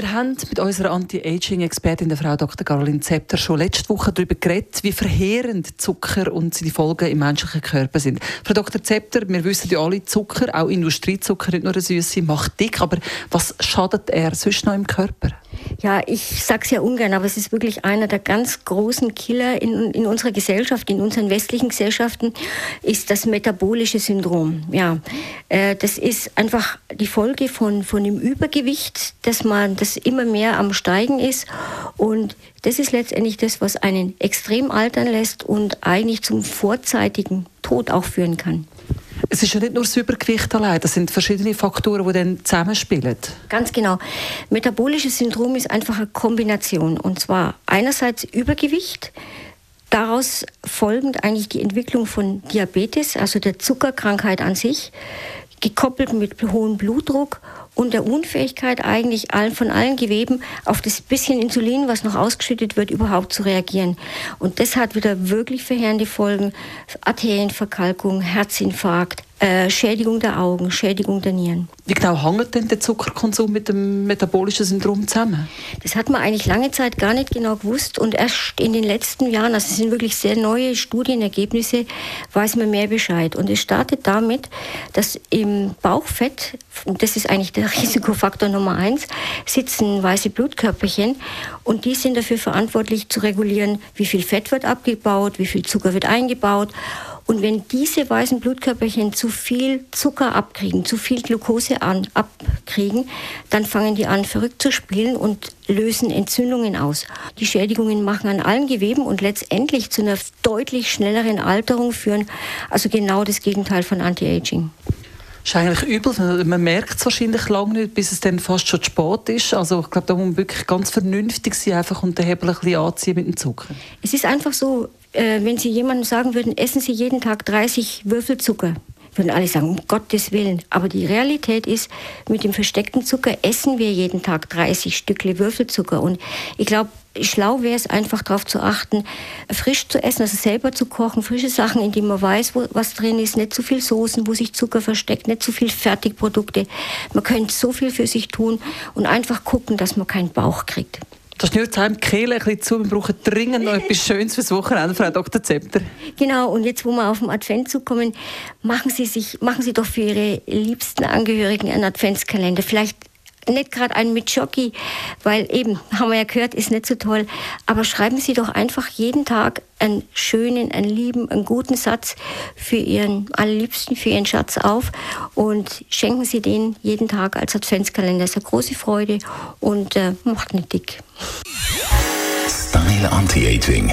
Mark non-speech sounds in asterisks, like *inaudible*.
wir haben mit unserer Anti-Aging-Expertin, der Frau Dr. Caroline Zepter, schon letzte Woche darüber geredet, wie verheerend Zucker und seine Folgen im menschlichen Körper sind. Frau Dr. Zepter, wir wissen ja alle, Zucker, auch Industriezucker, nicht nur eine Süße, macht dick. Aber was schadet er sonst noch im Körper? Ja, ich sage es ja ungern, aber es ist wirklich einer der ganz großen Killer in, in unserer Gesellschaft, in unseren westlichen Gesellschaften, ist das metabolische Syndrom. Ja, äh, das ist einfach die Folge von, von dem Übergewicht, dass man das immer mehr am Steigen ist. Und das ist letztendlich das, was einen extrem altern lässt und eigentlich zum vorzeitigen Tod auch führen kann. Es ist ja nicht nur das Übergewicht allein, das sind verschiedene Faktoren, die dann zusammenspielen. Ganz genau. Metabolisches Syndrom ist einfach eine Kombination. Und zwar einerseits Übergewicht, daraus folgend eigentlich die Entwicklung von Diabetes, also der Zuckerkrankheit an sich, gekoppelt mit hohem Blutdruck und der Unfähigkeit eigentlich von allen Geweben auf das bisschen Insulin, was noch ausgeschüttet wird, überhaupt zu reagieren. Und das hat wieder wirklich verheerende Folgen. Arterienverkalkung, Herzinfarkt, äh, Schädigung der Augen, Schädigung der Nieren. Wie genau hängt denn der Zuckerkonsum mit dem metabolischen Syndrom zusammen? Das hat man eigentlich lange Zeit gar nicht genau gewusst und erst in den letzten Jahren, also es sind wirklich sehr neue Studienergebnisse, weiß man mehr Bescheid. Und es startet damit, dass im Bauchfett, und das ist eigentlich der *laughs* Risikofaktor Nummer eins, sitzen weiße Blutkörperchen und die sind dafür verantwortlich zu regulieren, wie viel Fett wird abgebaut, wie viel Zucker wird eingebaut und wenn diese weißen Blutkörperchen zu viel Zucker abkriegen, zu viel Glucose an, abkriegen, dann fangen die an verrückt zu spielen und lösen Entzündungen aus. Die Schädigungen machen an allen Geweben und letztendlich zu einer deutlich schnelleren Alterung führen. Also genau das Gegenteil von Anti-Aging. Das ist eigentlich übel. Man merkt es wahrscheinlich lange nicht, bis es dann fast schon spät ist. Also ich glaube, da muss man wirklich ganz vernünftig sein einfach und den Hebel ein bisschen anziehen mit dem Zucker. Es ist einfach so, äh, wenn Sie jemandem sagen würden, essen Sie jeden Tag 30 Würfel Zucker, würden alle sagen, um Gottes Willen. Aber die Realität ist, mit dem versteckten Zucker essen wir jeden Tag 30 Stückle Würfelzucker. Und ich glaube, schlau wäre es einfach darauf zu achten, frisch zu essen, also selber zu kochen, frische Sachen, in denen man weiß, wo, was drin ist, nicht zu viel Soßen, wo sich Zucker versteckt, nicht zu viel Fertigprodukte. Man könnte so viel für sich tun und einfach gucken, dass man keinen Bauch kriegt. Das schnürt einem die Kehle ein bisschen zu. Wir brauchen dringend noch etwas Schönes fürs Wochenende, Frau Dr. Zepter. Genau, und jetzt, wo wir auf den Advent zukommen, machen Sie, sich, machen Sie doch für Ihre liebsten Angehörigen einen Adventskalender. Vielleicht nicht gerade einen mit Jockey, weil eben, haben wir ja gehört, ist nicht so toll. Aber schreiben Sie doch einfach jeden Tag einen schönen, einen lieben, einen guten Satz für Ihren allerliebsten, für Ihren Schatz auf und schenken Sie den jeden Tag als Adventskalender. Das ist eine große Freude und äh, macht nicht dick. Style Anti-Aging